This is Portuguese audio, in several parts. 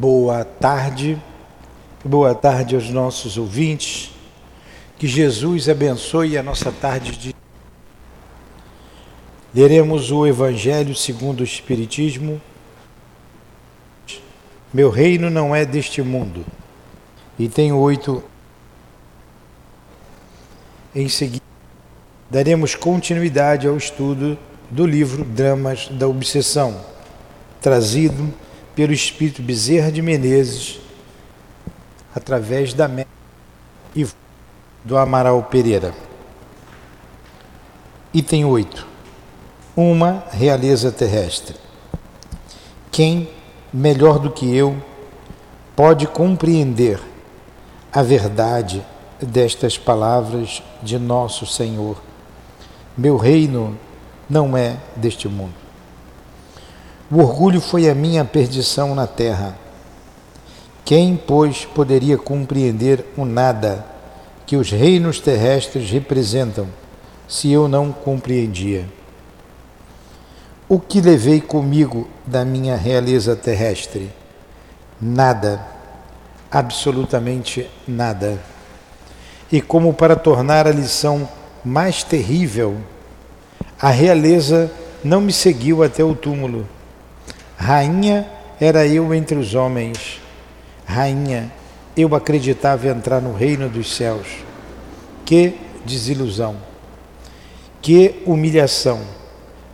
Boa tarde, boa tarde aos nossos ouvintes. Que Jesus abençoe a nossa tarde de. Leremos o Evangelho segundo o Espiritismo. Meu reino não é deste mundo. Item 8. Em seguida, daremos continuidade ao estudo do livro Dramas da Obsessão, trazido pelo Espírito Bezerra de Menezes, através da e do Amaral Pereira. Item 8. Uma realeza terrestre. Quem, melhor do que eu, pode compreender a verdade destas palavras de nosso Senhor? Meu reino não é deste mundo. O orgulho foi a minha perdição na terra. Quem, pois, poderia compreender o nada que os reinos terrestres representam, se eu não compreendia? O que levei comigo da minha realeza terrestre? Nada, absolutamente nada. E como para tornar a lição mais terrível, a realeza não me seguiu até o túmulo Rainha era eu entre os homens. Rainha, eu acreditava entrar no reino dos céus. Que desilusão! Que humilhação!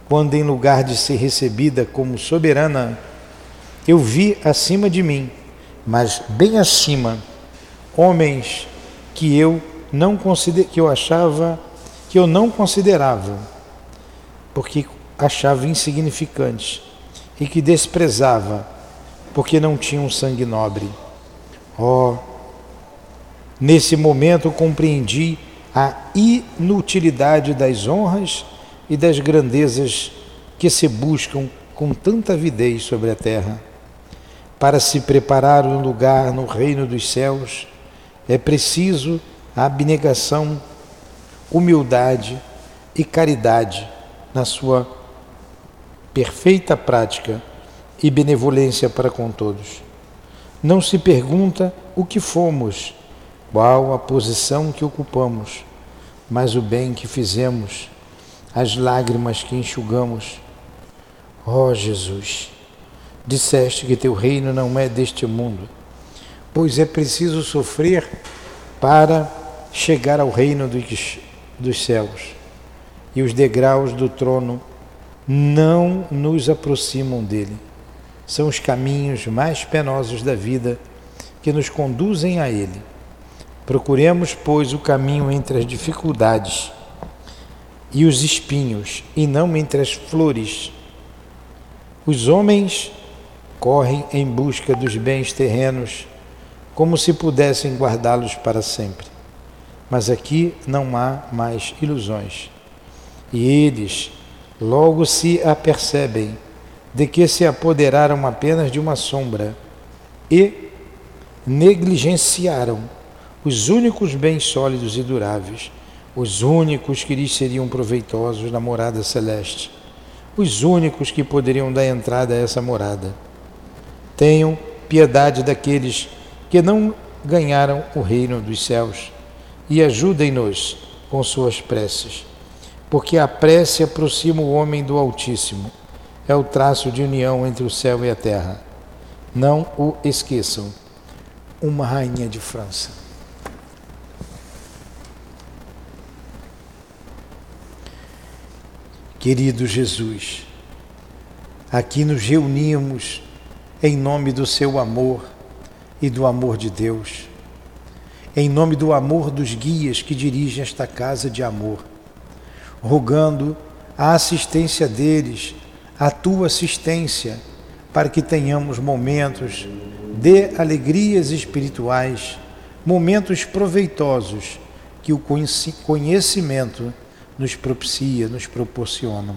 Quando, em lugar de ser recebida como soberana, eu vi acima de mim, mas bem acima, homens que eu não consider, que eu achava que eu não considerava, porque achava insignificantes e que desprezava, porque não tinha um sangue nobre. Oh, nesse momento compreendi a inutilidade das honras e das grandezas que se buscam com tanta avidez sobre a terra. Para se preparar um lugar no reino dos céus, é preciso abnegação, humildade e caridade na sua perfeita prática e benevolência para com todos. Não se pergunta o que fomos, qual a posição que ocupamos, mas o bem que fizemos, as lágrimas que enxugamos. Ó oh, Jesus, disseste que teu reino não é deste mundo, pois é preciso sofrer para chegar ao reino dos, dos céus e os degraus do trono não nos aproximam dele. São os caminhos mais penosos da vida que nos conduzem a ele. Procuremos, pois, o caminho entre as dificuldades e os espinhos, e não entre as flores. Os homens correm em busca dos bens terrenos como se pudessem guardá-los para sempre. Mas aqui não há mais ilusões. E eles logo se apercebem de que se apoderaram apenas de uma sombra e negligenciaram os únicos bens sólidos e duráveis, os únicos que lhes seriam proveitosos na morada celeste, os únicos que poderiam dar entrada a essa morada. Tenham piedade daqueles que não ganharam o reino dos céus e ajudem-nos com suas preces porque a prece aproxima o homem do Altíssimo. É o traço de união entre o céu e a terra. Não o esqueçam. Uma rainha de França. Querido Jesus, aqui nos reunimos em nome do seu amor e do amor de Deus, em nome do amor dos guias que dirigem esta casa de amor rogando a assistência deles, a tua assistência, para que tenhamos momentos de alegrias espirituais, momentos proveitosos que o conhecimento nos propicia, nos proporciona.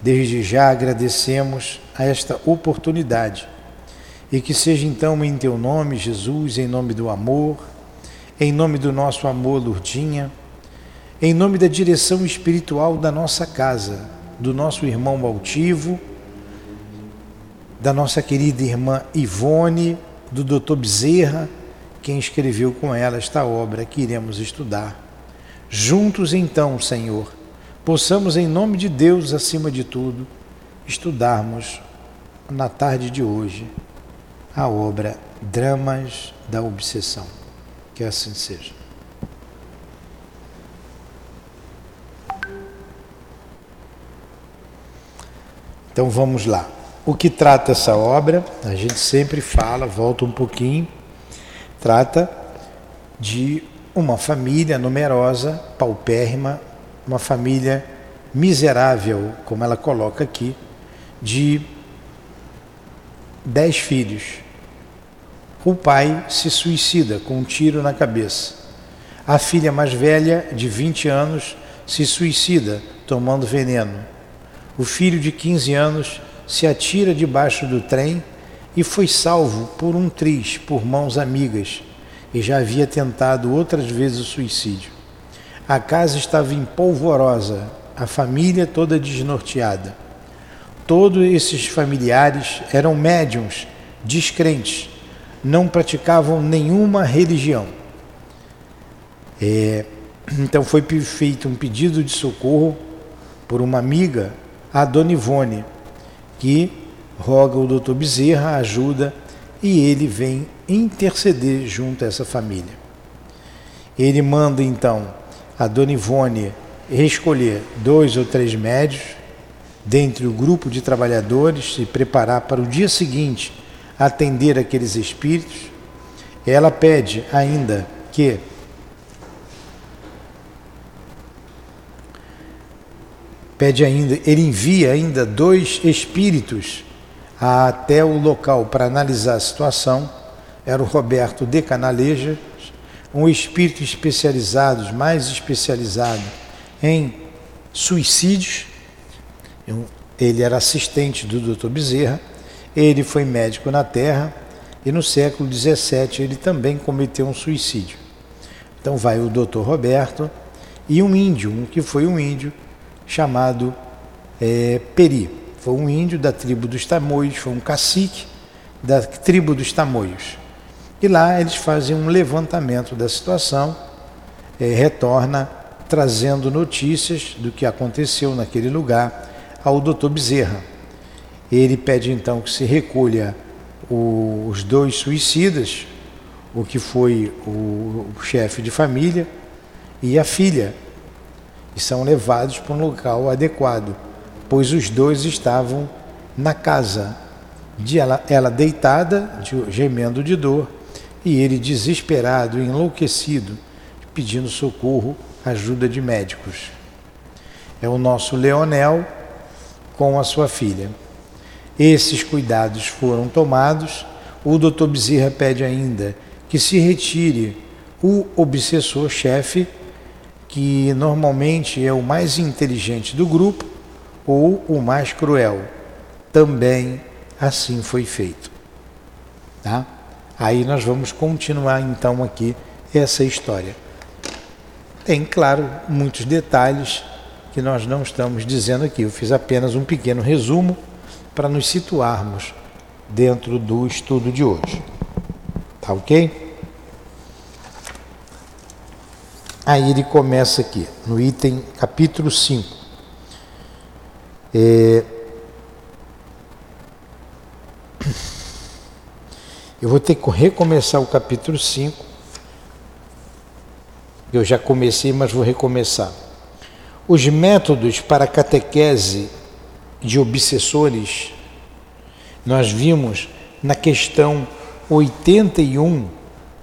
Desde já agradecemos a esta oportunidade e que seja então em teu nome, Jesus, em nome do amor, em nome do nosso amor, Lurdinha em nome da direção espiritual da nossa casa, do nosso irmão altivo, da nossa querida irmã Ivone, do Dr. Bezerra, quem escreveu com ela esta obra que iremos estudar. Juntos então, Senhor, possamos em nome de Deus, acima de tudo, estudarmos na tarde de hoje a obra Dramas da Obsessão. Que assim seja. Então vamos lá. O que trata essa obra? A gente sempre fala, volta um pouquinho, trata de uma família numerosa, paupérrima, uma família miserável, como ela coloca aqui, de dez filhos. O pai se suicida com um tiro na cabeça. A filha mais velha, de 20 anos, se suicida tomando veneno o filho de 15 anos se atira debaixo do trem e foi salvo por um triz, por mãos amigas, e já havia tentado outras vezes o suicídio. A casa estava empolvorosa, a família toda desnorteada. Todos esses familiares eram médiums, descrentes, não praticavam nenhuma religião. É, então foi feito um pedido de socorro por uma amiga a Dona Ivone, que roga o doutor Bezerra ajuda e ele vem interceder junto a essa família. Ele manda então a Dona Ivone escolher dois ou três médios dentre o grupo de trabalhadores e preparar para o dia seguinte atender aqueles espíritos. Ela pede ainda que pede ainda, ele envia ainda dois espíritos até o local para analisar a situação. Era o Roberto de Canaleja, um espírito especializado, mais especializado em suicídios. Ele era assistente do Dr. Bezerra, ele foi médico na Terra e no século XVII ele também cometeu um suicídio. Então vai o Dr. Roberto e um índio, um que foi um índio chamado é, Peri. Foi um índio da tribo dos Tamoios, foi um cacique da tribo dos Tamoios. E lá eles fazem um levantamento da situação, é, retorna trazendo notícias do que aconteceu naquele lugar ao doutor Bezerra. Ele pede então que se recolha o, os dois suicidas, o que foi o, o chefe de família e a filha, e são levados para um local adequado, pois os dois estavam na casa, de ela, ela deitada, de, gemendo de dor, e ele desesperado, enlouquecido, pedindo socorro, ajuda de médicos. É o nosso Leonel com a sua filha. Esses cuidados foram tomados. O doutor Bezerra pede ainda que se retire o obsessor-chefe que normalmente é o mais inteligente do grupo ou o mais cruel. Também assim foi feito. Tá? Aí nós vamos continuar então aqui essa história. Tem, claro, muitos detalhes que nós não estamos dizendo aqui. Eu fiz apenas um pequeno resumo para nos situarmos dentro do estudo de hoje. Tá ok? Aí ele começa aqui, no item capítulo 5. É... Eu vou ter que recomeçar o capítulo 5. Eu já comecei, mas vou recomeçar. Os métodos para catequese de obsessores, nós vimos na questão 81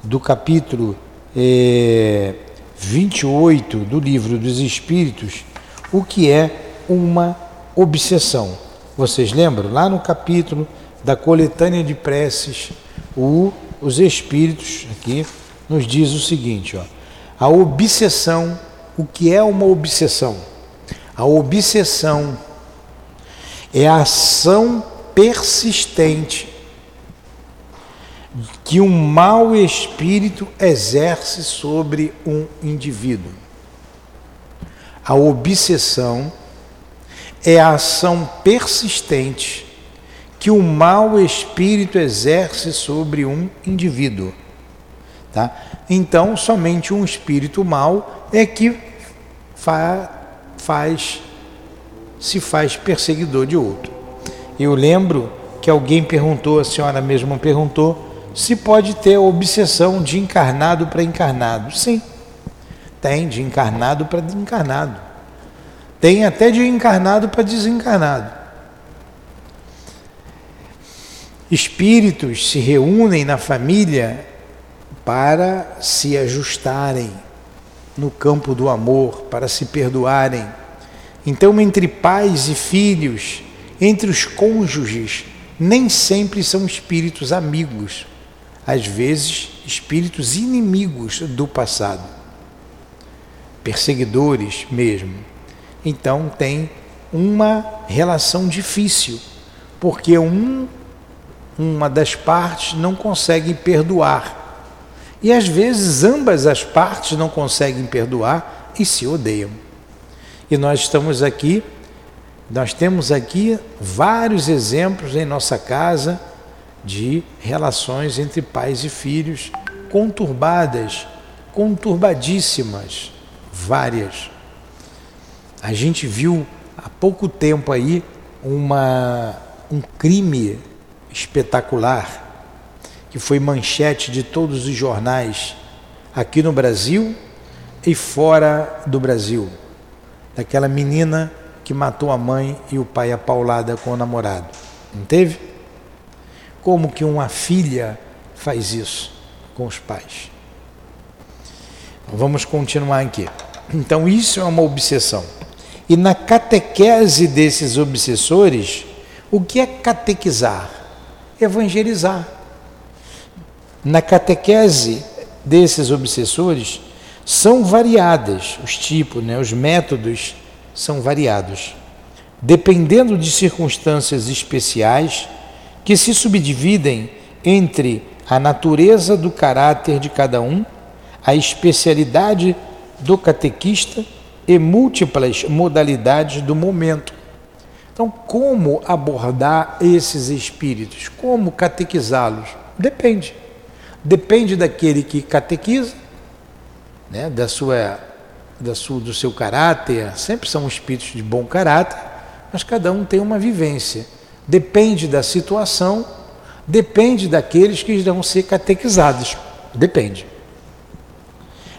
do capítulo é, 28 do Livro dos Espíritos, o que é uma obsessão. Vocês lembram? Lá no capítulo da coletânea de preces, o, os Espíritos aqui nos diz o seguinte: ó, a obsessão, o que é uma obsessão? A obsessão é a ação persistente que um mau espírito exerce sobre um indivíduo. A obsessão é a ação persistente que o mau espírito exerce sobre um indivíduo. Tá? Então, somente um espírito mau é que fa faz se faz perseguidor de outro. Eu lembro que alguém perguntou, a senhora mesma perguntou, se pode ter obsessão de encarnado para encarnado. Sim, tem de encarnado para desencarnado. Tem até de encarnado para desencarnado. Espíritos se reúnem na família para se ajustarem no campo do amor, para se perdoarem. Então, entre pais e filhos, entre os cônjuges, nem sempre são espíritos amigos, às vezes espíritos inimigos do passado, perseguidores mesmo. Então, tem uma relação difícil, porque um uma das partes não consegue perdoar. E às vezes ambas as partes não conseguem perdoar e se odeiam. E nós estamos aqui, nós temos aqui vários exemplos em nossa casa de relações entre pais e filhos conturbadas, conturbadíssimas, várias. A gente viu há pouco tempo aí uma, um crime espetacular, que foi manchete de todos os jornais aqui no Brasil e fora do Brasil, daquela menina que matou a mãe e o pai a paulada com o namorado. Não teve? Como que uma filha faz isso com os pais? Vamos continuar aqui. Então, isso é uma obsessão. E na catequese desses obsessores, o que é catequizar? evangelizar. Na catequese desses obsessores são variadas, os tipos, né, os métodos são variados, dependendo de circunstâncias especiais que se subdividem entre a natureza do caráter de cada um, a especialidade do catequista e múltiplas modalidades do momento. Então, como abordar esses espíritos? Como catequizá-los? Depende. Depende daquele que catequiza, né, da sua, da sua, do seu caráter. Sempre são espíritos de bom caráter, mas cada um tem uma vivência. Depende da situação, depende daqueles que irão ser catequizados. Depende.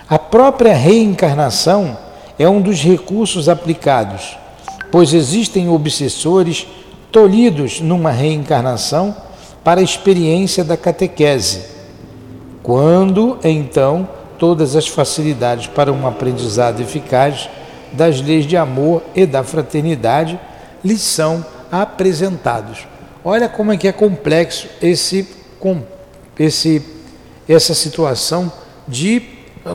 A própria reencarnação é um dos recursos aplicados pois existem obsessores tolhidos numa reencarnação para a experiência da catequese. Quando, então, todas as facilidades para um aprendizado eficaz das leis de amor e da fraternidade lhes são apresentados. Olha como é que é complexo esse, esse, essa situação de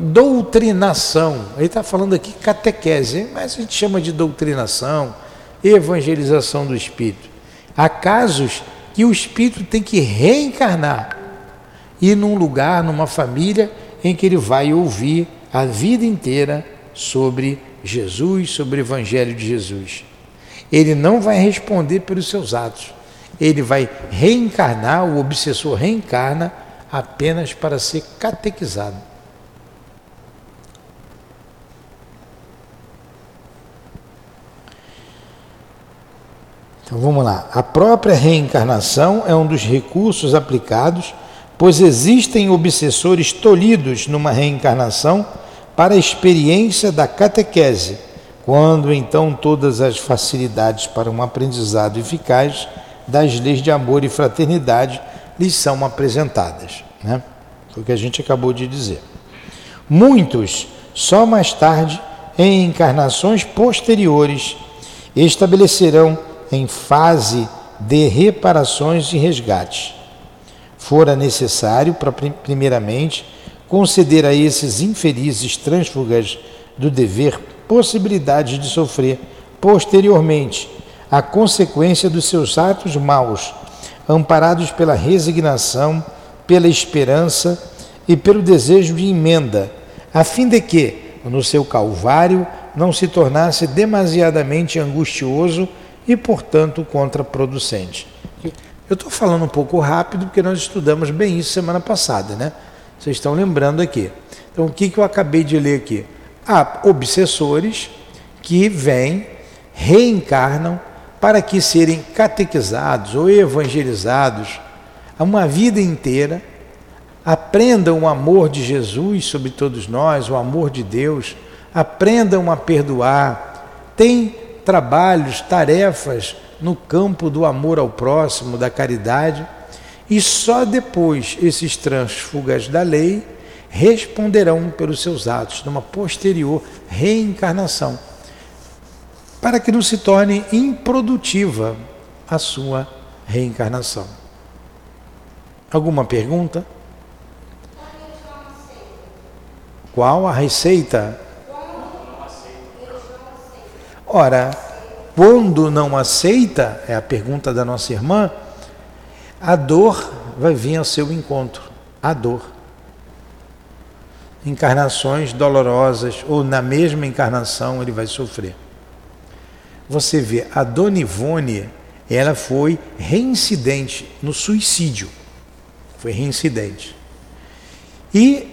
doutrinação. Ele está falando aqui catequese, mas a gente chama de doutrinação, evangelização do espírito. Há casos que o espírito tem que reencarnar e num lugar, numa família em que ele vai ouvir a vida inteira sobre Jesus, sobre o evangelho de Jesus. Ele não vai responder pelos seus atos. Ele vai reencarnar, o obsessor reencarna apenas para ser catequizado. Então vamos lá. A própria reencarnação é um dos recursos aplicados, pois existem obsessores tolhidos numa reencarnação para a experiência da catequese, quando então todas as facilidades para um aprendizado eficaz das leis de amor e fraternidade lhes são apresentadas. Né? Foi o que a gente acabou de dizer. Muitos, só mais tarde, em encarnações posteriores, estabelecerão em fase de reparações e resgate. Fora necessário, para, primeiramente, conceder a esses infelizes trânsfugas do dever possibilidade de sofrer posteriormente a consequência dos seus atos maus, amparados pela resignação, pela esperança e pelo desejo de emenda, a fim de que, no seu calvário, não se tornasse demasiadamente angustioso e, portanto, contraproducente. Eu estou falando um pouco rápido porque nós estudamos bem isso semana passada, né? Vocês estão lembrando aqui. Então, o que, que eu acabei de ler aqui? Há obsessores que vêm, reencarnam para que serem catequizados ou evangelizados uma vida inteira, aprendam o amor de Jesus sobre todos nós, o amor de Deus, aprendam a perdoar, têm trabalhos, tarefas no campo do amor ao próximo, da caridade, e só depois esses transfugas da lei responderão pelos seus atos numa posterior reencarnação, para que não se torne improdutiva a sua reencarnação. Alguma pergunta? Qual a receita? Ora, quando não aceita, é a pergunta da nossa irmã, a dor vai vir ao seu encontro. A dor. Encarnações dolorosas, ou na mesma encarnação ele vai sofrer. Você vê, a Dona Ivone, ela foi reincidente no suicídio. Foi reincidente. E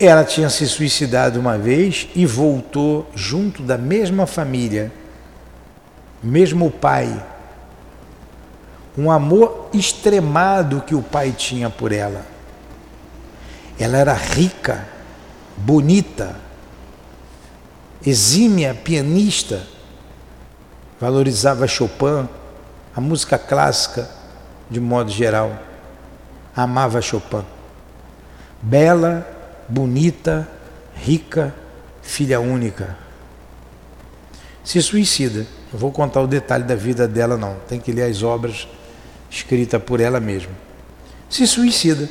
ela tinha se suicidado uma vez e voltou junto da mesma família, mesmo pai. Um amor extremado que o pai tinha por ela. Ela era rica, bonita, exímia pianista, valorizava Chopin, a música clássica de modo geral amava Chopin. Bela, bonita, rica, filha única. Se suicida. Não vou contar o detalhe da vida dela, não. Tem que ler as obras escritas por ela mesma. Se suicida.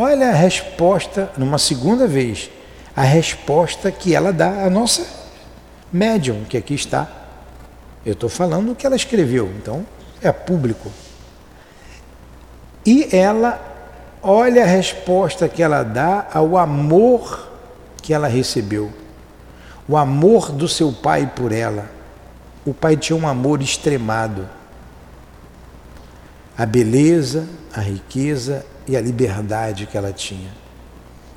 Olha a resposta, numa segunda vez, a resposta que ela dá à nossa médium, que aqui está. Eu estou falando o que ela escreveu, então é público. E ela, olha a resposta que ela dá ao amor que ela recebeu. O amor do seu pai por ela. O pai tinha um amor extremado. A beleza, a riqueza e a liberdade que ela tinha.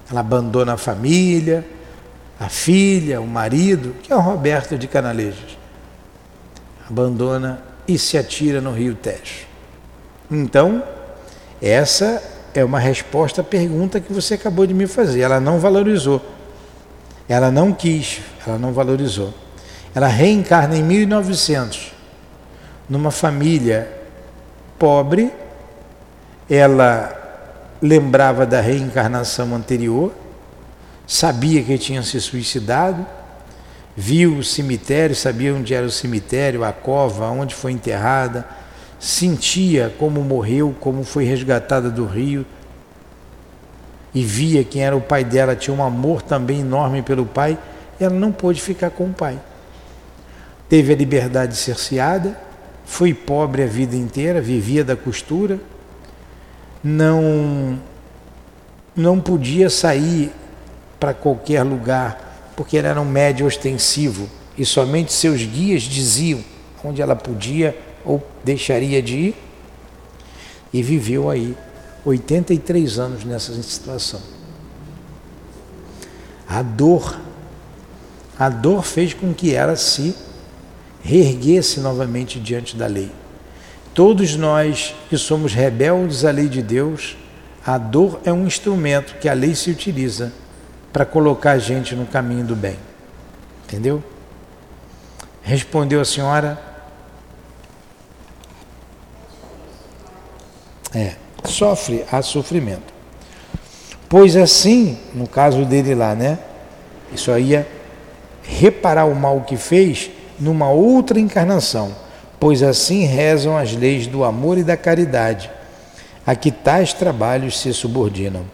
Ela abandona a família, a filha, o marido, que é o Roberto de Canalejas. Abandona e se atira no rio Tejo. Então, essa é uma resposta à pergunta que você acabou de me fazer. Ela não valorizou. Ela não quis, ela não valorizou. Ela reencarna em 1900, numa família pobre. Ela lembrava da reencarnação anterior, sabia que tinha se suicidado viu o cemitério, sabia onde era o cemitério, a cova, onde foi enterrada, sentia como morreu, como foi resgatada do rio, e via quem era o pai dela, tinha um amor também enorme pelo pai, e ela não pôde ficar com o pai. Teve a liberdade cerceada, foi pobre a vida inteira, vivia da costura, não não podia sair para qualquer lugar porque ele era um médio ostensivo e somente seus guias diziam onde ela podia ou deixaria de ir. E viveu aí 83 anos nessa situação. A dor, a dor fez com que ela se reerguesse novamente diante da lei. Todos nós que somos rebeldes à lei de Deus, a dor é um instrumento que a lei se utiliza para colocar a gente no caminho do bem. Entendeu? Respondeu a senhora. É, sofre a sofrimento. Pois assim, no caso dele lá, né? Isso aí é reparar o mal que fez numa outra encarnação. Pois assim rezam as leis do amor e da caridade, a que tais trabalhos se subordinam.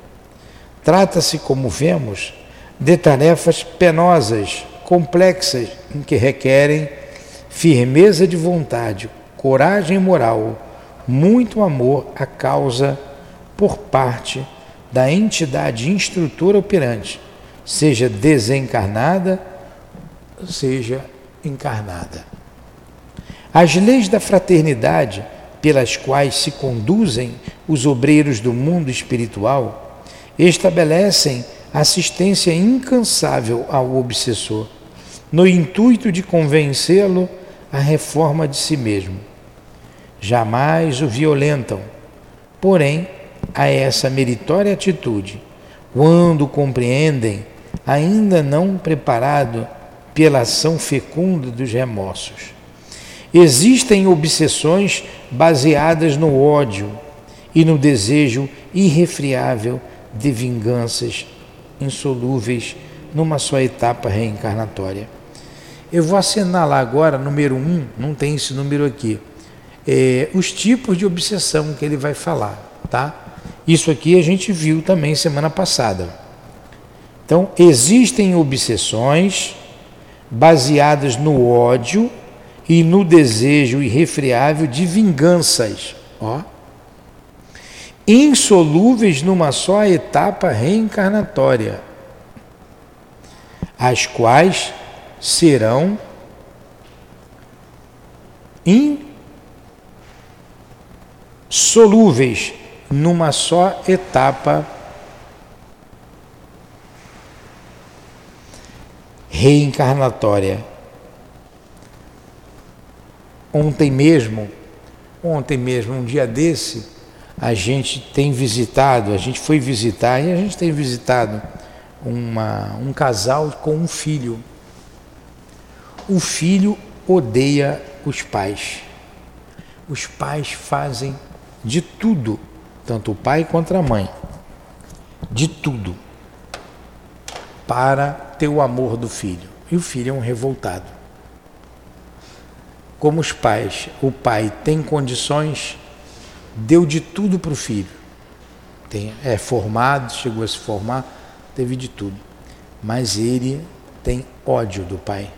Trata-se, como vemos, de tarefas penosas, complexas, em que requerem firmeza de vontade, coragem moral, muito amor à causa por parte da entidade instrutora operante, seja desencarnada, seja encarnada. As leis da fraternidade, pelas quais se conduzem os obreiros do mundo espiritual, estabelecem assistência incansável ao obsessor, no intuito de convencê-lo à reforma de si mesmo. Jamais o violentam, porém, a essa meritória atitude, quando compreendem, ainda não preparado pela ação fecunda dos remorsos. Existem obsessões baseadas no ódio e no desejo irrefriável de vinganças insolúveis numa só etapa reencarnatória. Eu vou assinalar agora, número um, não tem esse número aqui, é, os tipos de obsessão que ele vai falar, tá? Isso aqui a gente viu também semana passada. Então, existem obsessões baseadas no ódio e no desejo irrefriável de vinganças, ó, insolúveis numa só etapa reencarnatória, as quais serão insolúveis numa só etapa reencarnatória. Ontem mesmo, ontem mesmo, um dia desse, a gente tem visitado, a gente foi visitar e a gente tem visitado uma, um casal com um filho. O filho odeia os pais. Os pais fazem de tudo, tanto o pai quanto a mãe, de tudo, para ter o amor do filho. E o filho é um revoltado como os pais, o pai tem condições, deu de tudo para o filho. Tem, é formado, chegou a se formar, teve de tudo. Mas ele tem ódio do pai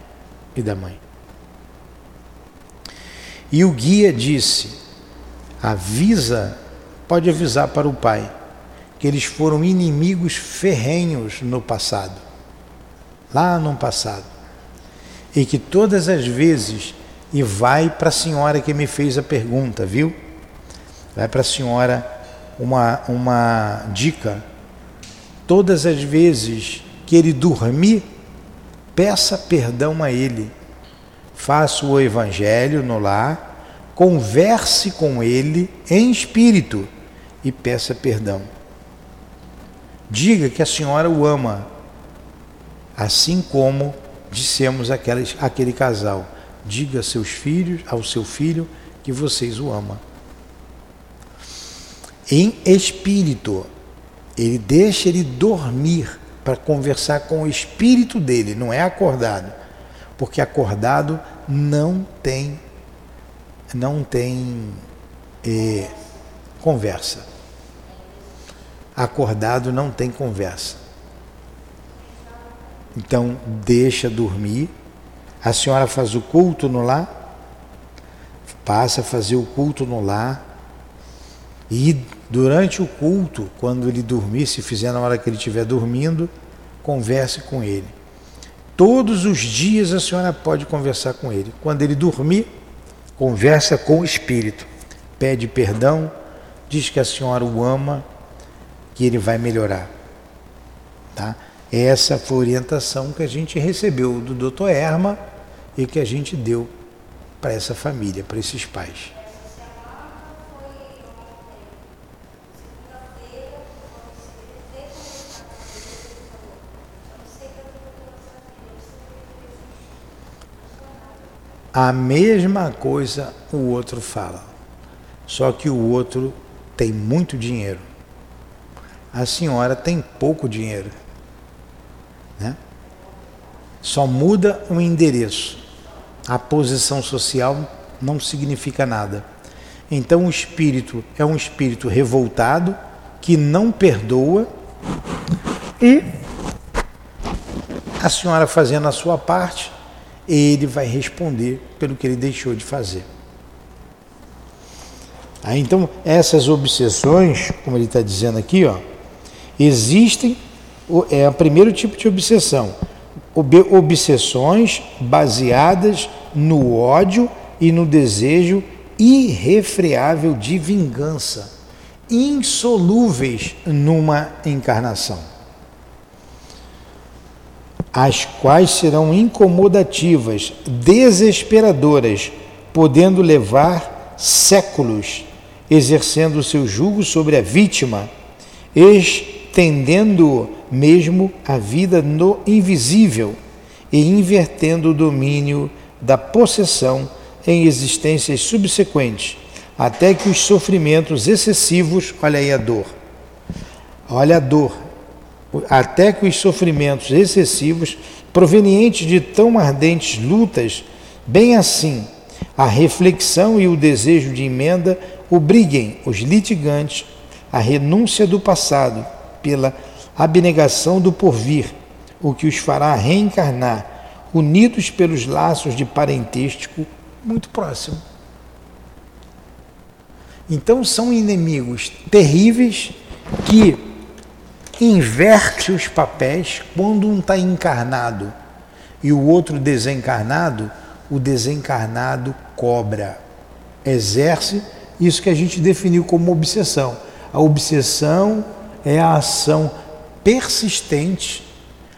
e da mãe. E o guia disse: avisa, pode avisar para o pai, que eles foram inimigos ferrenhos no passado, lá no passado, e que todas as vezes e vai para a senhora que me fez a pergunta, viu? Vai para a senhora uma, uma dica. Todas as vezes que ele dormir, peça perdão a ele. Faça o evangelho no lar, converse com ele em espírito e peça perdão. Diga que a senhora o ama, assim como dissemos aqueles, aquele casal diga a seus filhos, ao seu filho, que vocês o amam. Em espírito, ele deixa ele dormir para conversar com o espírito dele, não é acordado, porque acordado não tem não tem é, conversa. Acordado não tem conversa. Então deixa dormir a senhora faz o culto no lar? Passa a fazer o culto no lar. E durante o culto, quando ele dormir, se fizer na hora que ele estiver dormindo, converse com ele. Todos os dias a senhora pode conversar com ele. Quando ele dormir, conversa com o espírito. Pede perdão, diz que a senhora o ama, que ele vai melhorar. Tá? Essa foi a orientação que a gente recebeu do Dr. Erma e que a gente deu para essa família, para esses pais. A mesma coisa o outro fala, só que o outro tem muito dinheiro. A senhora tem pouco dinheiro. Né? Só muda o endereço. A posição social não significa nada. Então o espírito é um espírito revoltado que não perdoa e a senhora fazendo a sua parte, ele vai responder pelo que ele deixou de fazer. Aí, então, essas obsessões, como ele está dizendo aqui, ó, existem, é o primeiro tipo de obsessão, obsessões baseadas no ódio e no desejo irrefreável de vingança, insolúveis numa encarnação, as quais serão incomodativas, desesperadoras, podendo levar séculos, exercendo seu jugo sobre a vítima, estendendo mesmo a vida no invisível e invertendo o domínio da possessão em existências subsequentes, até que os sofrimentos excessivos, olha aí a dor, olha a dor, até que os sofrimentos excessivos provenientes de tão ardentes lutas, bem assim, a reflexão e o desejo de emenda obriguem os litigantes à renúncia do passado pela abnegação do porvir, o que os fará reencarnar, unidos pelos laços de parentesco muito próximo. Então são inimigos terríveis que inverte os papéis quando um está encarnado e o outro desencarnado, o desencarnado cobra, exerce isso que a gente definiu como obsessão. A obsessão é a ação persistente,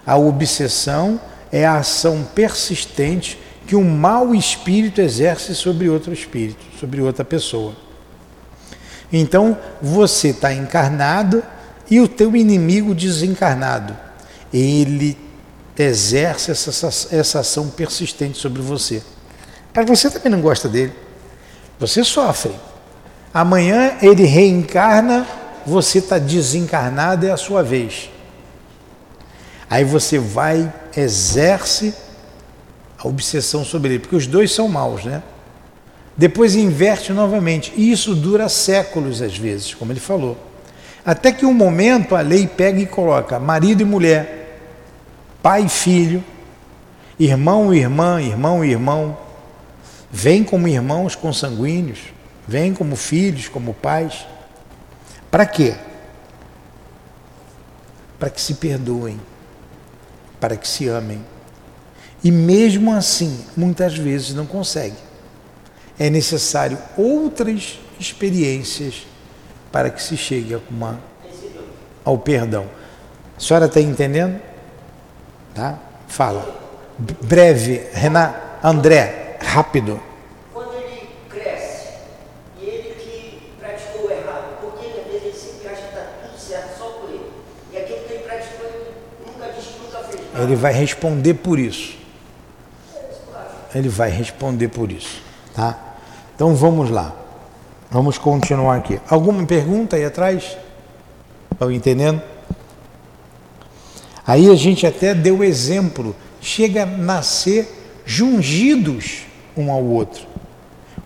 a obsessão é a ação persistente que um mau espírito exerce sobre outro espírito, sobre outra pessoa. Então você está encarnado e o teu inimigo desencarnado. Ele exerce essa, essa ação persistente sobre você. Mas você também não gosta dele. Você sofre. Amanhã ele reencarna, você está desencarnado, é a sua vez. Aí você vai, exerce a obsessão sobre ele, porque os dois são maus, né? Depois inverte novamente. E isso dura séculos às vezes, como ele falou. Até que um momento a lei pega e coloca marido e mulher, pai e filho, irmão e irmã, irmão e irmão, vêm como irmãos consanguíneos, vêm como filhos, como pais. Para quê? Para que se perdoem, para que se amem. E mesmo assim, muitas vezes não consegue. É necessário outras experiências para que se chegue uma, ao perdão. A senhora está entendendo? Tá? Fala. Breve, Renan, André, rápido. Quando ele cresce e ele que praticou o errado, porque às vezes ele sempre acha que está tudo certo só por ele. E aquele que ele praticou, ele nunca disse que nunca fez nada. Ele vai responder por isso ele vai responder por isso, tá? Então vamos lá. Vamos continuar aqui. Alguma pergunta aí atrás? Estão entendendo? Aí a gente até deu exemplo. Chega a nascer jungidos um ao outro.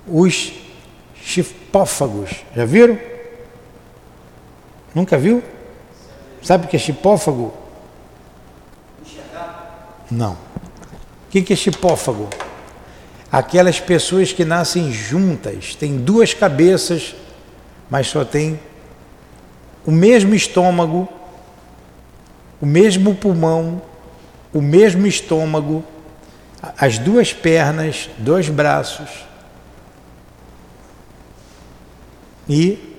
Os chipófagos. Já viram? Nunca viu? Sabe o que é chipófago? Não. O que é chipófago? aquelas pessoas que nascem juntas, têm duas cabeças, mas só tem o mesmo estômago, o mesmo pulmão, o mesmo estômago, as duas pernas, dois braços. E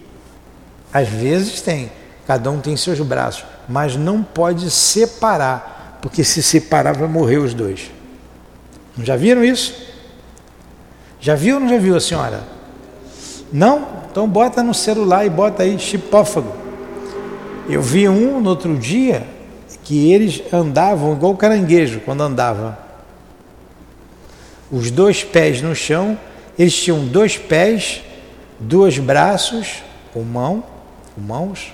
às vezes tem, cada um tem seus braços, mas não pode separar, porque se separar vai morrer os dois. Já viram isso? Já viu ou não já viu a senhora? Não? Então bota no celular e bota aí chipófago. Eu vi um no outro dia que eles andavam igual caranguejo quando andava. Os dois pés no chão, eles tinham dois pés, dois braços, com mão, com mãos,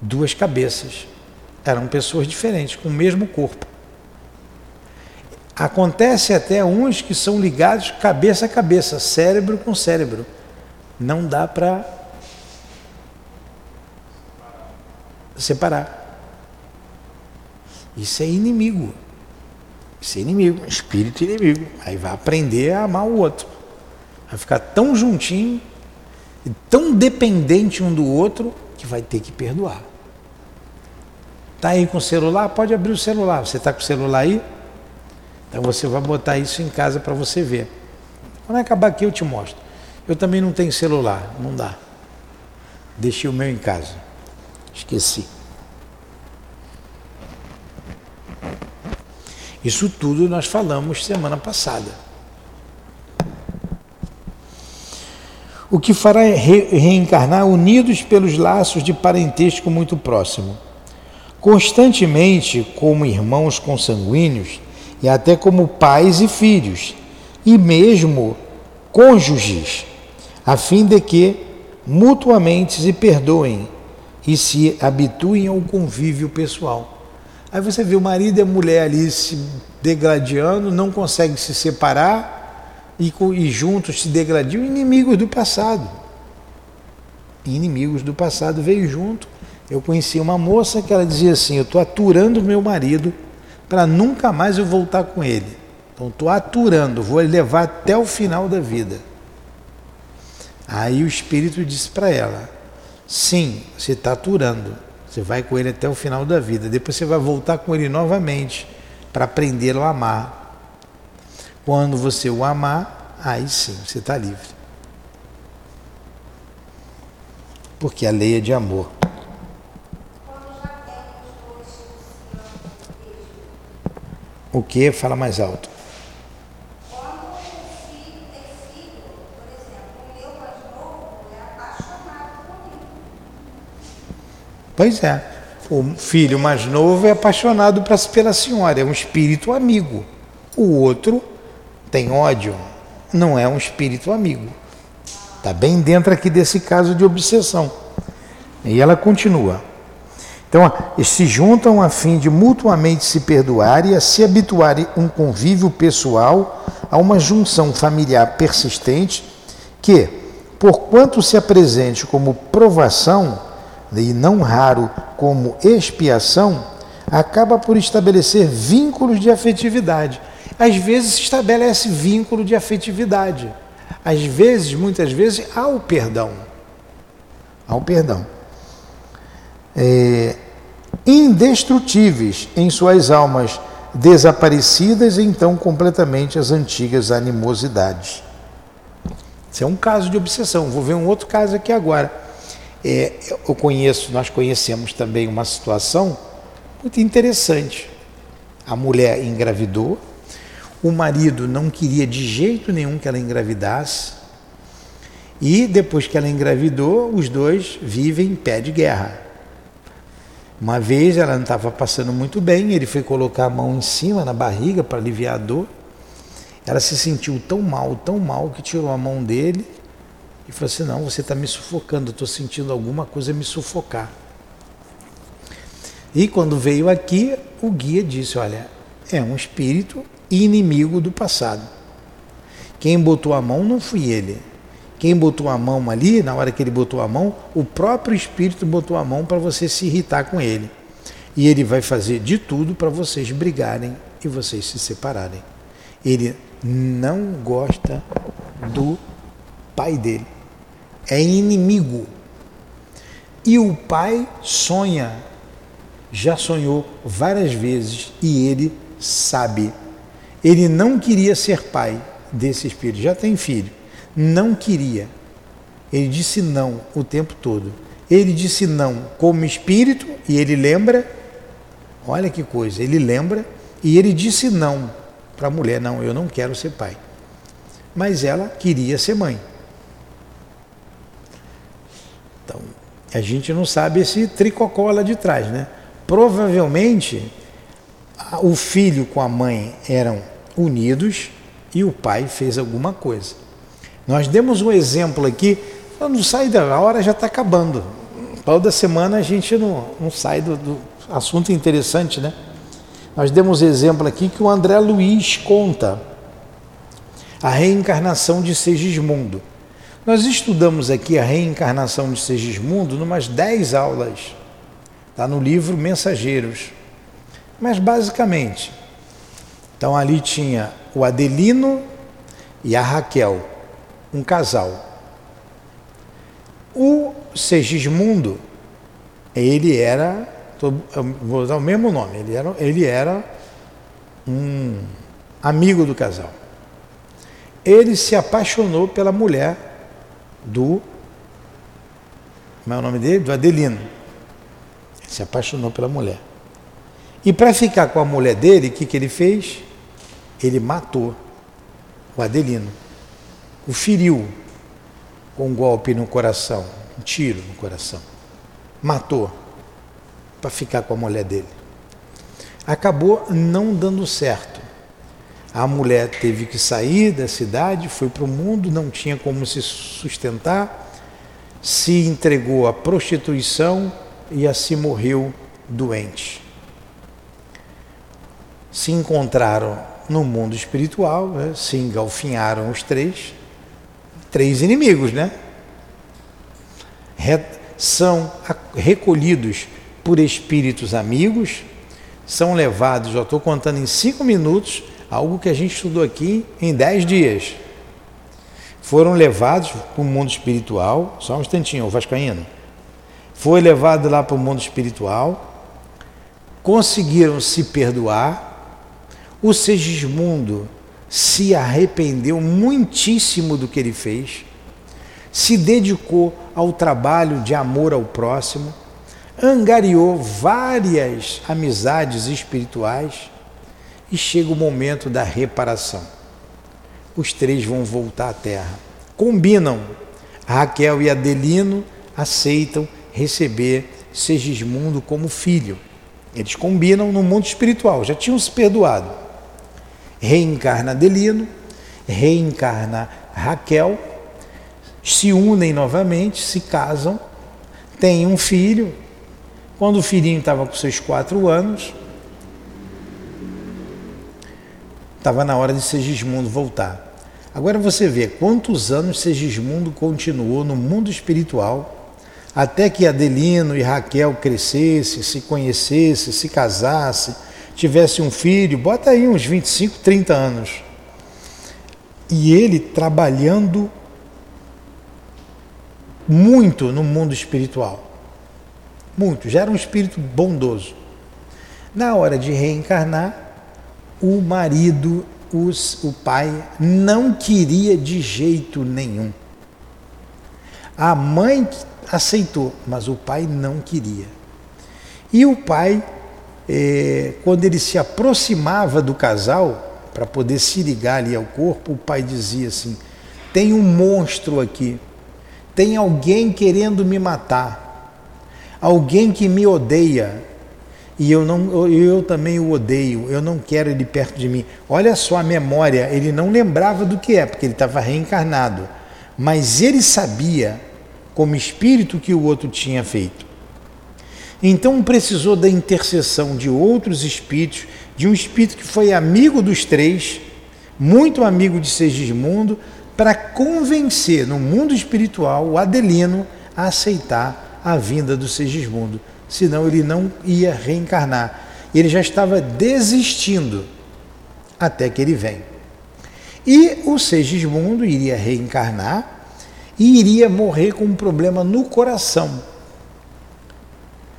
duas cabeças. Eram pessoas diferentes, com o mesmo corpo. Acontece até uns que são ligados cabeça a cabeça, cérebro com cérebro. Não dá para separar. Isso é inimigo. Isso é inimigo, espírito inimigo. Aí vai aprender a amar o outro. Vai ficar tão juntinho tão dependente um do outro que vai ter que perdoar. Tá aí com o celular? Pode abrir o celular. Você está com o celular aí? Então você vai botar isso em casa para você ver. Quando acabar aqui eu te mostro. Eu também não tenho celular, não dá. Deixei o meu em casa. Esqueci. Isso tudo nós falamos semana passada. O que fará re reencarnar unidos pelos laços de parentesco muito próximo. Constantemente como irmãos consanguíneos e até como pais e filhos, e mesmo cônjuges, a fim de que mutuamente se perdoem e se habituem ao convívio pessoal. Aí você vê o marido e a mulher ali se degradando, não conseguem se separar e, e juntos se degradiam, inimigos do passado. Inimigos do passado veio junto. Eu conheci uma moça que ela dizia assim: Eu estou aturando meu marido para nunca mais eu voltar com ele. Então estou aturando, vou levar até o final da vida. Aí o Espírito disse para ela: sim, você está aturando, você vai com ele até o final da vida, depois você vai voltar com ele novamente para aprender a amar. Quando você o amar, aí sim, você está livre. Porque a lei é de amor. O que? Fala mais alto. Pois é. O filho mais novo é apaixonado pela senhora, é um espírito amigo. O outro tem ódio, não é um espírito amigo. Está bem dentro aqui desse caso de obsessão. E ela continua. Então, se juntam a fim de mutuamente se perdoarem e a se habituarem um convívio pessoal a uma junção familiar persistente que, por quanto se apresente como provação, e não raro como expiação, acaba por estabelecer vínculos de afetividade. Às vezes se estabelece vínculo de afetividade. Às vezes, muitas vezes, há o perdão. Há o perdão. É, indestrutíveis em suas almas desaparecidas, então completamente as antigas animosidades. Isso é um caso de obsessão. Vou ver um outro caso aqui agora. É, eu conheço, nós conhecemos também uma situação muito interessante. A mulher engravidou, o marido não queria de jeito nenhum que ela engravidasse, e depois que ela engravidou, os dois vivem em pé de guerra. Uma vez ela não estava passando muito bem, ele foi colocar a mão em cima, na barriga, para aliviar a dor. Ela se sentiu tão mal, tão mal, que tirou a mão dele e falou assim: Não, você está me sufocando, estou sentindo alguma coisa me sufocar. E quando veio aqui, o guia disse: Olha, é um espírito inimigo do passado. Quem botou a mão não fui ele. Quem botou a mão ali, na hora que ele botou a mão, o próprio espírito botou a mão para você se irritar com ele. E ele vai fazer de tudo para vocês brigarem e vocês se separarem. Ele não gosta do pai dele é inimigo. E o pai sonha, já sonhou várias vezes e ele sabe. Ele não queria ser pai desse espírito, já tem filho, não queria. Ele disse não o tempo todo. Ele disse não como espírito e ele lembra, olha que coisa, ele lembra e ele disse não para a mulher: não, eu não quero ser pai. Mas ela queria ser mãe. Então, a gente não sabe esse tricocó lá de trás, né? Provavelmente o filho com a mãe eram unidos e o pai fez alguma coisa. Nós demos um exemplo aqui, não sai da a hora já está acabando. Toda semana a gente não, não sai do, do assunto interessante, né? Nós demos exemplo aqui que o André Luiz conta a reencarnação de Segismundo. Nós estudamos aqui a reencarnação de Segismundo numas 10 aulas. Está no livro Mensageiros. Mas basicamente, então ali tinha o Adelino e a Raquel, um casal. O Segismundo, ele era, vou usar o mesmo nome, ele era, ele era um amigo do casal. ele se apaixonou pela mulher do. Como é o nome dele? Do Adelino. Ele se apaixonou pela mulher. E para ficar com a mulher dele, o que, que ele fez? Ele matou o Adelino. O feriu com um golpe no coração, um tiro no coração. Matou para ficar com a mulher dele. Acabou não dando certo. A mulher teve que sair da cidade, foi para o mundo, não tinha como se sustentar, se entregou à prostituição e assim morreu doente. Se encontraram no mundo espiritual, né? se engalfinharam os três, três inimigos, né? São recolhidos por espíritos amigos, são levados, já estou contando em cinco minutos, algo que a gente estudou aqui em dez dias. Foram levados para o mundo espiritual, só um instantinho, o Vascaíno. Foi levado lá para o mundo espiritual, conseguiram se perdoar. O Segismundo se arrependeu muitíssimo do que ele fez, se dedicou ao trabalho de amor ao próximo, angariou várias amizades espirituais e chega o momento da reparação. Os três vão voltar à Terra. Combinam. Raquel e Adelino aceitam receber Segismundo como filho. Eles combinam no mundo espiritual, já tinham se perdoado. Reencarna Adelino, reencarna Raquel, se unem novamente, se casam, têm um filho. Quando o filhinho estava com seus quatro anos, Estava na hora de Segismundo voltar. Agora você vê quantos anos Segismundo continuou no mundo espiritual, até que Adelino e Raquel crescessem, se conhecessem, se casassem, tivesse um filho, bota aí uns 25, 30 anos. E ele trabalhando muito no mundo espiritual. Muito, já era um espírito bondoso. Na hora de reencarnar, o marido, os, o pai, não queria de jeito nenhum. A mãe aceitou, mas o pai não queria. E o pai, eh, quando ele se aproximava do casal, para poder se ligar ali ao corpo, o pai dizia assim: tem um monstro aqui, tem alguém querendo me matar, alguém que me odeia, e eu, não, eu também o odeio, eu não quero ele perto de mim. Olha só a memória, ele não lembrava do que é, porque ele estava reencarnado, mas ele sabia, como espírito, que o outro tinha feito. Então precisou da intercessão de outros espíritos, de um espírito que foi amigo dos três, muito amigo de Segismundo, para convencer no mundo espiritual o Adelino a aceitar a vinda do Segismundo senão ele não ia reencarnar. Ele já estava desistindo até que ele vem. E o Segismundo iria reencarnar e iria morrer com um problema no coração.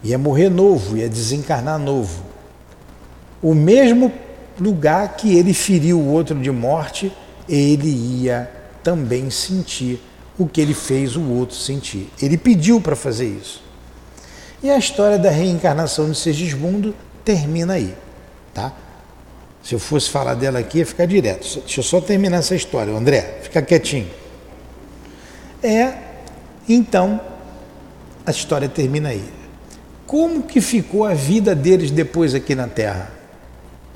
Ia morrer novo, ia desencarnar novo. O mesmo lugar que ele feriu o outro de morte, ele ia também sentir o que ele fez o outro sentir. Ele pediu para fazer isso. E a história da reencarnação de Segismundo termina aí, tá? Se eu fosse falar dela aqui, ia ficar direto. Deixa eu só terminar essa história. André, fica quietinho. É, então, a história termina aí. Como que ficou a vida deles depois aqui na Terra?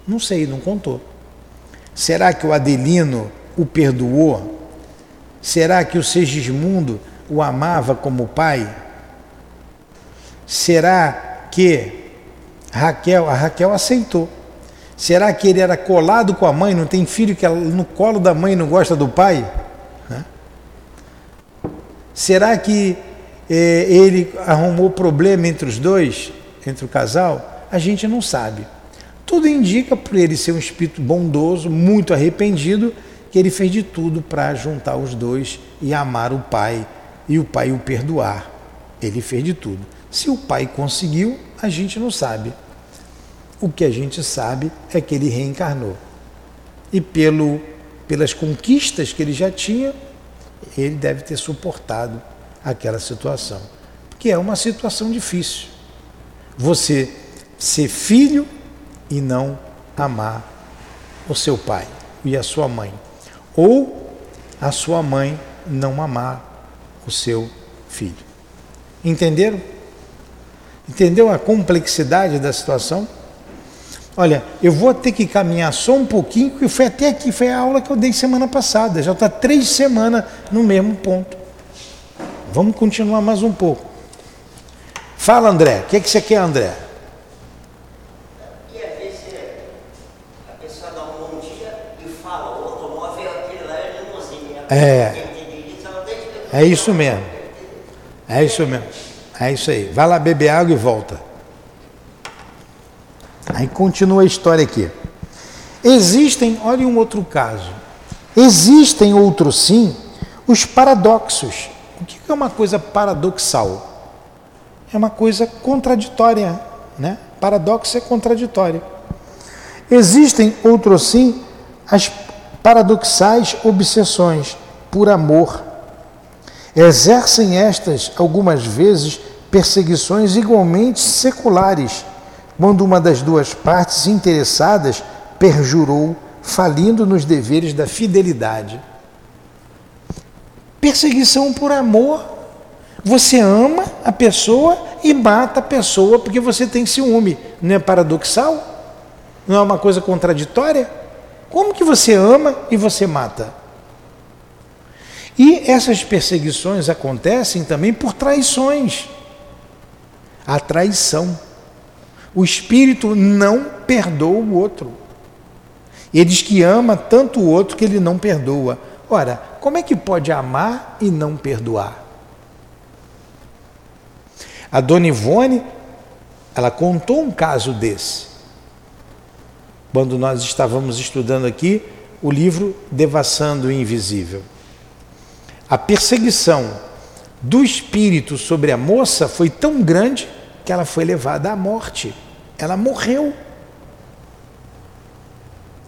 Não sei, não contou. Será que o Adelino o perdoou? Será que o Segismundo o amava como pai? Será que Raquel, a Raquel aceitou? Será que ele era colado com a mãe, não tem filho que no colo da mãe não gosta do pai? Será que ele arrumou problema entre os dois, entre o casal? A gente não sabe. Tudo indica, por ele ser um espírito bondoso, muito arrependido, que ele fez de tudo para juntar os dois e amar o pai e o pai o perdoar. Ele fez de tudo. Se o pai conseguiu, a gente não sabe. O que a gente sabe é que ele reencarnou. E pelo pelas conquistas que ele já tinha, ele deve ter suportado aquela situação. Que é uma situação difícil. Você ser filho e não amar o seu pai e a sua mãe. Ou a sua mãe não amar o seu filho. Entenderam? Entendeu a complexidade da situação? Olha, eu vou ter que caminhar só um pouquinho, porque foi até aqui, foi a aula que eu dei semana passada. Já está três semanas no mesmo ponto. Vamos continuar mais um pouco. Fala, André. O que, é que você quer, André? E às vezes a pessoa dá um bom dia e fala, o automóvel aquele lá é limusine. É. É isso mesmo. É isso mesmo. É isso aí. Vai lá beber água e volta. Aí continua a história aqui. Existem, olha um outro caso. Existem outros sim os paradoxos. O que é uma coisa paradoxal? É uma coisa contraditória, né? Paradoxo é contraditório. Existem outros sim as paradoxais obsessões por amor. Exercem estas algumas vezes perseguições igualmente seculares quando uma das duas partes interessadas perjurou, falindo nos deveres da fidelidade. Perseguição por amor. Você ama a pessoa e mata a pessoa porque você tem ciúme. Não é paradoxal? Não é uma coisa contraditória? Como que você ama e você mata? E essas perseguições acontecem também por traições. A traição. O espírito não perdoa o outro. Ele diz que ama tanto o outro que ele não perdoa. Ora, como é que pode amar e não perdoar? A dona Ivone, ela contou um caso desse. Quando nós estávamos estudando aqui o livro Devassando o Invisível. A perseguição do espírito sobre a moça foi tão grande que ela foi levada à morte. Ela morreu.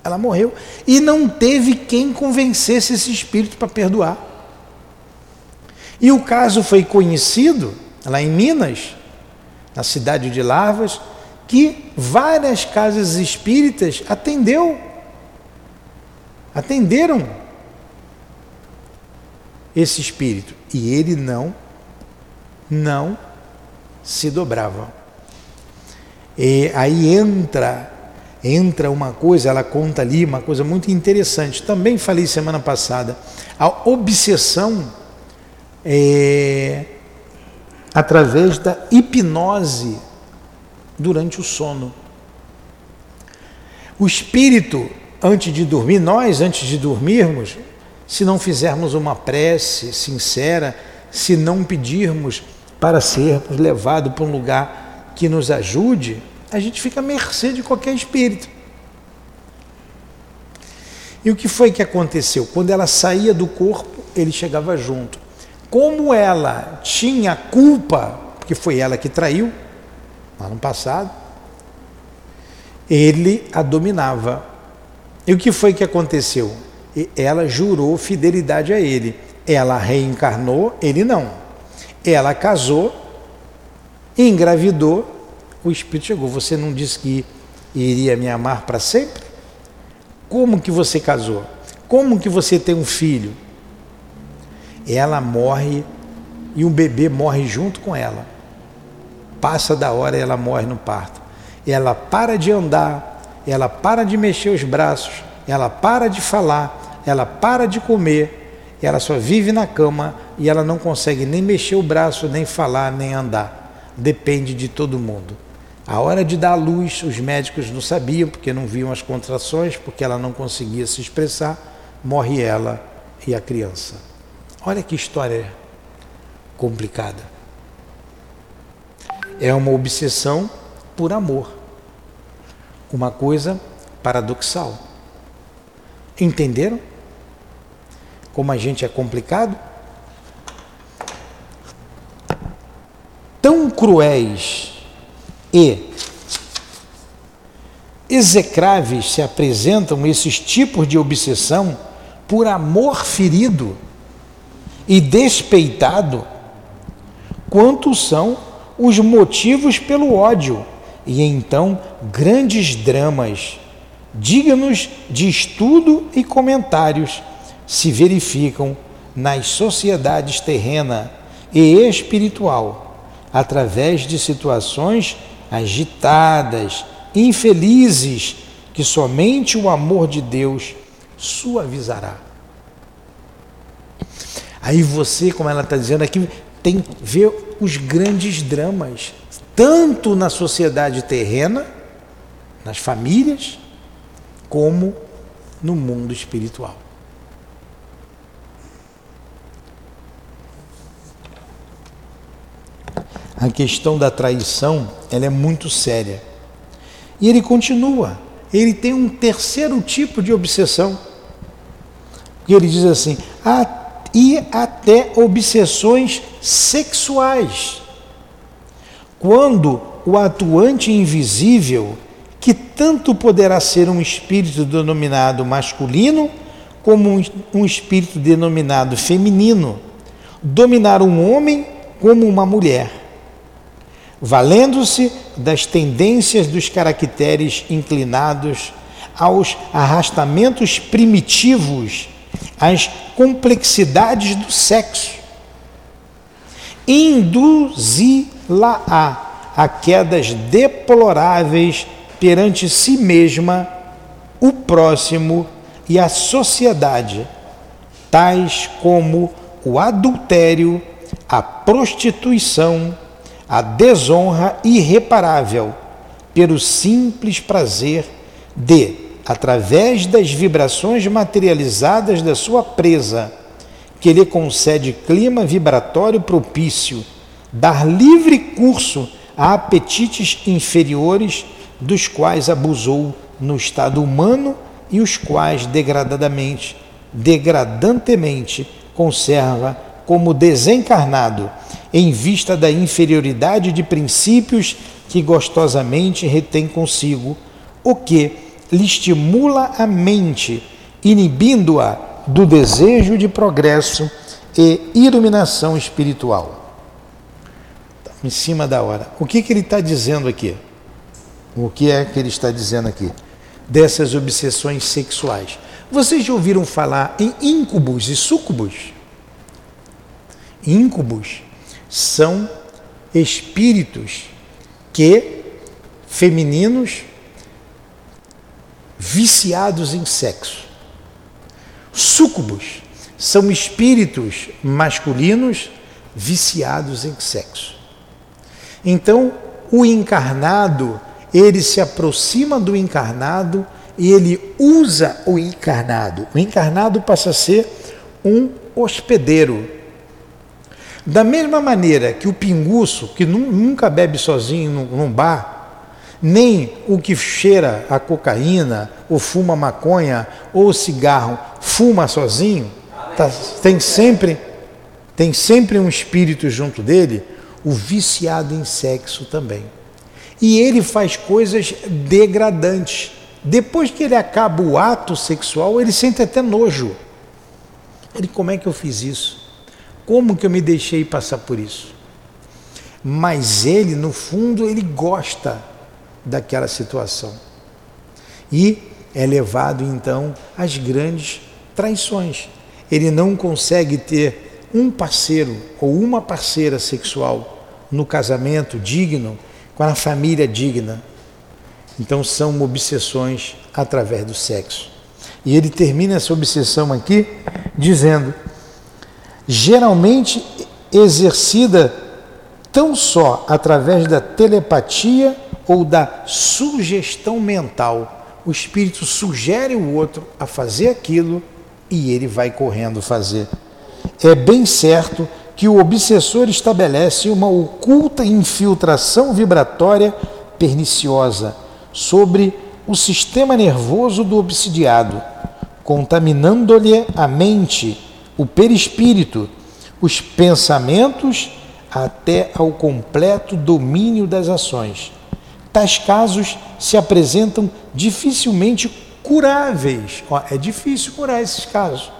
Ela morreu. E não teve quem convencesse esse espírito para perdoar. E o caso foi conhecido lá em Minas, na cidade de Larvas, que várias casas espíritas atendeu. Atenderam esse espírito. E ele não, não se dobrava. E aí entra entra uma coisa, ela conta ali uma coisa muito interessante. Também falei semana passada, a obsessão é, através da hipnose durante o sono. O espírito, antes de dormir, nós, antes de dormirmos, se não fizermos uma prece sincera, se não pedirmos para sermos levados para um lugar que nos ajude, a gente fica à mercê de qualquer espírito. E o que foi que aconteceu? Quando ela saía do corpo, ele chegava junto. Como ela tinha culpa, porque foi ela que traiu, no ano passado, ele a dominava. E o que foi que aconteceu? Ela jurou fidelidade a ele. Ela reencarnou, ele não. Ela casou, engravidou, o Espírito chegou. Você não disse que iria me amar para sempre? Como que você casou? Como que você tem um filho? Ela morre e um bebê morre junto com ela. Passa da hora e ela morre no parto. Ela para de andar, ela para de mexer os braços, ela para de falar, ela para de comer, ela só vive na cama e ela não consegue nem mexer o braço, nem falar, nem andar. Depende de todo mundo. A hora de dar a luz, os médicos não sabiam, porque não viam as contrações, porque ela não conseguia se expressar, morre ela e a criança. Olha que história complicada. É uma obsessão por amor. Uma coisa paradoxal. Entenderam? como a gente é complicado? Tão cruéis e execráveis se apresentam esses tipos de obsessão por amor ferido e despeitado, quanto são os motivos pelo ódio, e então grandes dramas, dignos de estudo e comentários, se verificam nas sociedades terrena e espiritual, através de situações agitadas, infelizes, que somente o amor de Deus suavizará. Aí você, como ela está dizendo aqui, tem ver os grandes dramas, tanto na sociedade terrena, nas famílias, como no mundo espiritual. A questão da traição, ela é muito séria. E ele continua. Ele tem um terceiro tipo de obsessão. E ele diz assim: e até obsessões sexuais. Quando o atuante invisível, que tanto poderá ser um espírito denominado masculino, como um espírito denominado feminino, dominar um homem como uma mulher, valendo-se das tendências dos caracteres inclinados aos arrastamentos primitivos as complexidades do sexo, induzi-la-á a quedas deploráveis perante si mesma, o próximo e a sociedade, tais como o adultério, a prostituição, a desonra irreparável, pelo simples prazer de através das vibrações materializadas da sua presa, que lhe concede clima vibratório propício, dar livre curso a apetites inferiores dos quais abusou no estado humano e os quais degradadamente, degradantemente conserva como desencarnado, em vista da inferioridade de princípios que gostosamente retém consigo, o que lhe estimula a mente, inibindo-a do desejo de progresso e iluminação espiritual. Em cima da hora. O que, que ele está dizendo aqui? O que é que ele está dizendo aqui? Dessas obsessões sexuais. Vocês já ouviram falar em íncubos e súcubos? Íncubos são espíritos que femininos viciados em sexo. Súcubos são espíritos masculinos viciados em sexo. Então, o encarnado, ele se aproxima do encarnado e ele usa o encarnado. O encarnado passa a ser um hospedeiro. Da mesma maneira que o pinguço, que nunca bebe sozinho num bar, nem o que cheira a cocaína, ou fuma maconha, ou cigarro, fuma sozinho, tá, tem sempre tem sempre um espírito junto dele, o viciado em sexo também. E ele faz coisas degradantes. Depois que ele acaba o ato sexual, ele sente até nojo. Ele, como é que eu fiz isso? Como que eu me deixei passar por isso? Mas ele, no fundo, ele gosta daquela situação. E é levado então às grandes traições. Ele não consegue ter um parceiro ou uma parceira sexual no casamento digno, com a família digna. Então são obsessões através do sexo. E ele termina essa obsessão aqui dizendo: geralmente exercida tão só através da telepatia ou da sugestão mental. O espírito sugere o outro a fazer aquilo e ele vai correndo fazer. É bem certo que o obsessor estabelece uma oculta infiltração vibratória perniciosa sobre o sistema nervoso do obsidiado, contaminando-lhe a mente, o perispírito, os pensamentos até ao completo domínio das ações. Tais casos se apresentam dificilmente curáveis. Ó, é difícil curar esses casos.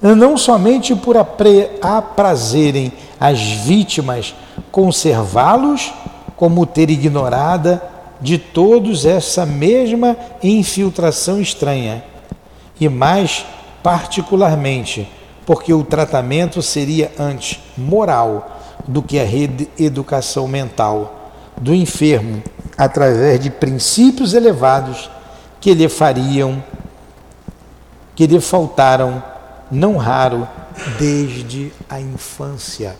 Não somente por aprazerem as vítimas conservá-los, como ter ignorada de todos essa mesma infiltração estranha, e mais particularmente porque o tratamento seria antes moral do que a reeducação mental do enfermo através de princípios elevados que lhe fariam, que lhe faltaram, não raro, desde a infância.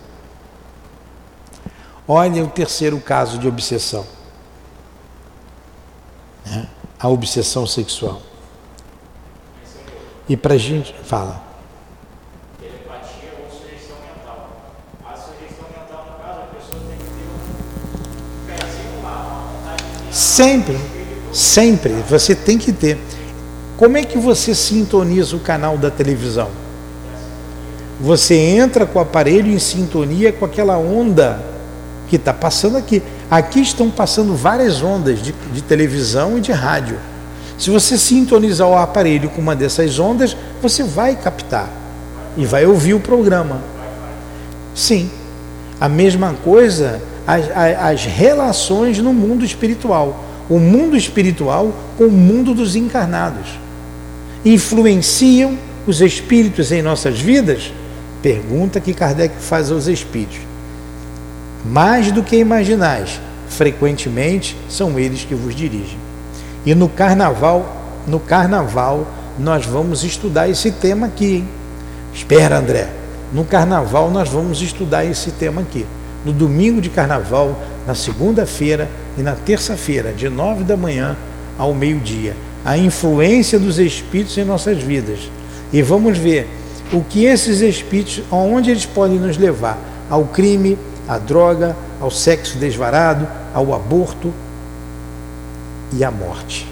Olha o terceiro caso de obsessão. Né? A obsessão sexual. E para a gente. Fala. Telepatia ou mental. A mental, no caso, a pessoa tem que ter lá, Sempre, sempre. Você tem que ter. Como é que você sintoniza o canal da televisão? Você entra com o aparelho em sintonia com aquela onda que está passando aqui. Aqui estão passando várias ondas de, de televisão e de rádio. Se você sintonizar o aparelho com uma dessas ondas, você vai captar e vai ouvir o programa. Sim, a mesma coisa as, as relações no mundo espiritual. O mundo espiritual com o mundo dos encarnados. Influenciam os espíritos em nossas vidas? Pergunta que Kardec faz aos espíritos. Mais do que imaginais, frequentemente são eles que vos dirigem. E no carnaval, no carnaval, nós vamos estudar esse tema aqui. Hein? Espera, André. No carnaval nós vamos estudar esse tema aqui. No domingo de carnaval, na segunda-feira e na terça-feira, de nove da manhã ao meio-dia. A influência dos espíritos em nossas vidas. E vamos ver o que esses espíritos, aonde eles podem nos levar? Ao crime, à droga, ao sexo desvarado, ao aborto, e a morte.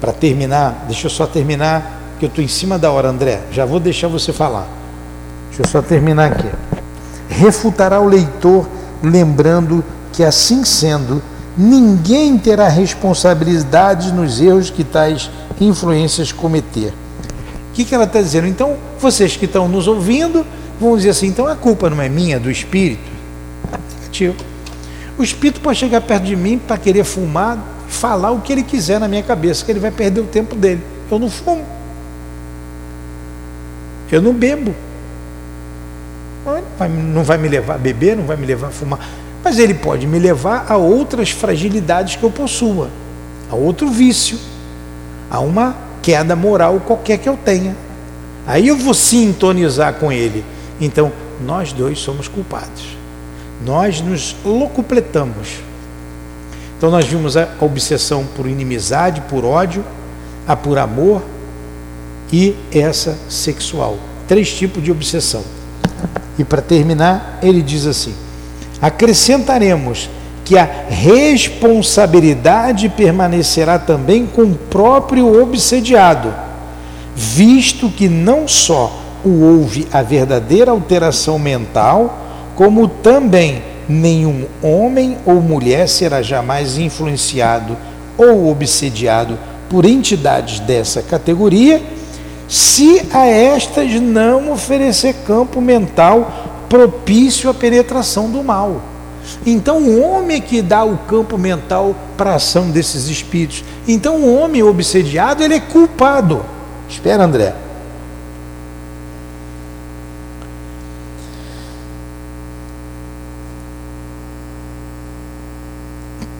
Para terminar, deixa eu só terminar, que eu estou em cima da hora, André. Já vou deixar você falar. Deixa eu só terminar aqui. Refutará o leitor, lembrando que, assim sendo, ninguém terá responsabilidade nos erros que tais influências cometer. O que, que ela está dizendo? Então, vocês que estão nos ouvindo, vão dizer assim: então a culpa não é minha, do espírito? Negativo. O espírito pode chegar perto de mim para querer fumar, falar o que ele quiser na minha cabeça, que ele vai perder o tempo dele. Eu não fumo. Eu não bebo. Não vai me levar a beber, não vai me levar a fumar. Mas ele pode me levar a outras fragilidades que eu possua, a outro vício, a uma queda moral qualquer que eu tenha. Aí eu vou sintonizar com ele. Então, nós dois somos culpados nós nos locupletamos. Então nós vimos a obsessão por inimizade, por ódio, a por amor e essa sexual. Três tipos de obsessão. E para terminar, ele diz assim: acrescentaremos que a responsabilidade permanecerá também com o próprio obsediado, visto que não só o houve a verdadeira alteração mental, como também nenhum homem ou mulher será jamais influenciado ou obsediado por entidades dessa categoria, se a estas não oferecer campo mental propício à penetração do mal. Então, o homem é que dá o campo mental para a ação desses espíritos. Então, o homem obsediado, ele é culpado. Espera, André.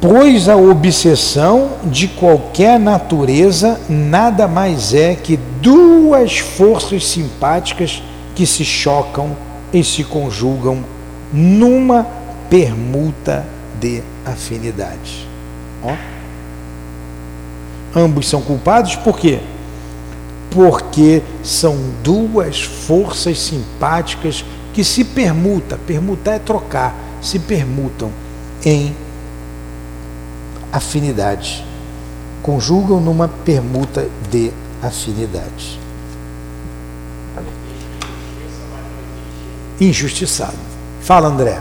Pois a obsessão de qualquer natureza nada mais é que duas forças simpáticas que se chocam e se conjugam numa permuta de afinidade. Ó. Ambos são culpados por quê? Porque são duas forças simpáticas que se permutam, permutar é trocar, se permutam em afinidade. Conjugam numa permuta de afinidade. Injustiçado. Fala, André.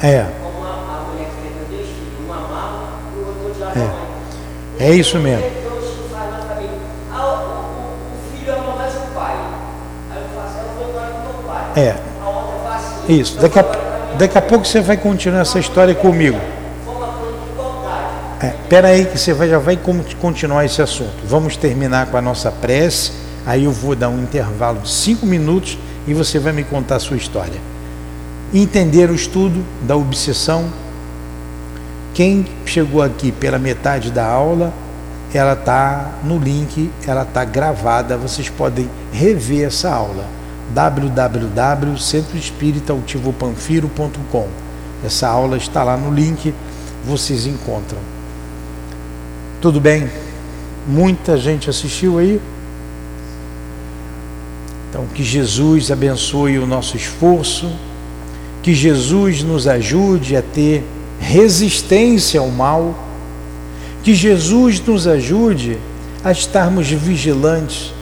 É. É isso mesmo. É. Isso. Daqui a, daqui a pouco você vai continuar essa história comigo. É, pera aí que você vai, já vai con- continuar esse assunto. Vamos terminar com a nossa prece. Aí eu vou dar um intervalo de cinco minutos e você vai me contar a sua história. Entender o estudo da obsessão. Quem chegou aqui pela metade da aula, ela está no link, ela está gravada. Vocês podem rever essa aula. www.centroespíritautivopanfiro.com Essa aula está lá no link, vocês encontram. Tudo bem? Muita gente assistiu aí? Então, que Jesus abençoe o nosso esforço, que Jesus nos ajude a ter resistência ao mal, que Jesus nos ajude a estarmos vigilantes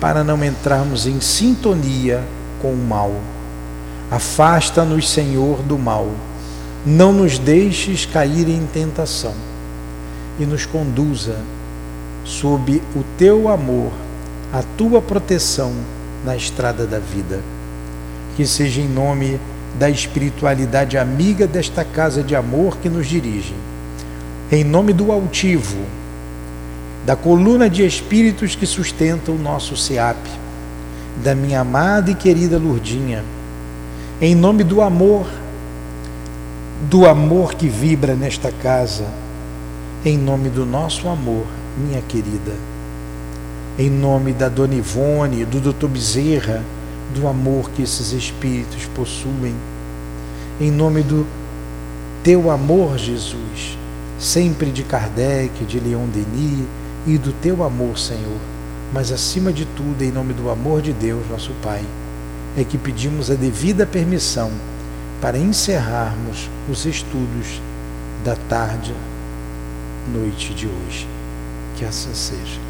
para não entrarmos em sintonia com o mal. Afasta-nos, Senhor, do mal. Não nos deixes cair em tentação e nos conduza sob o teu amor, a tua proteção na estrada da vida. Que seja em nome da espiritualidade amiga desta casa de amor que nos dirige. Em nome do altivo, da coluna de espíritos que sustenta o nosso SEAP, da minha amada e querida Lurdinha, em nome do amor, do amor que vibra nesta casa, em nome do nosso amor, minha querida, em nome da Dona Ivone, do Dr. Bezerra, do amor que esses espíritos possuem, em nome do teu amor, Jesus, sempre de Kardec, de Leon Denis e do teu amor, Senhor, mas acima de tudo, em nome do amor de Deus, nosso Pai, é que pedimos a devida permissão para encerrarmos os estudos da tarde, noite de hoje. Que assim seja.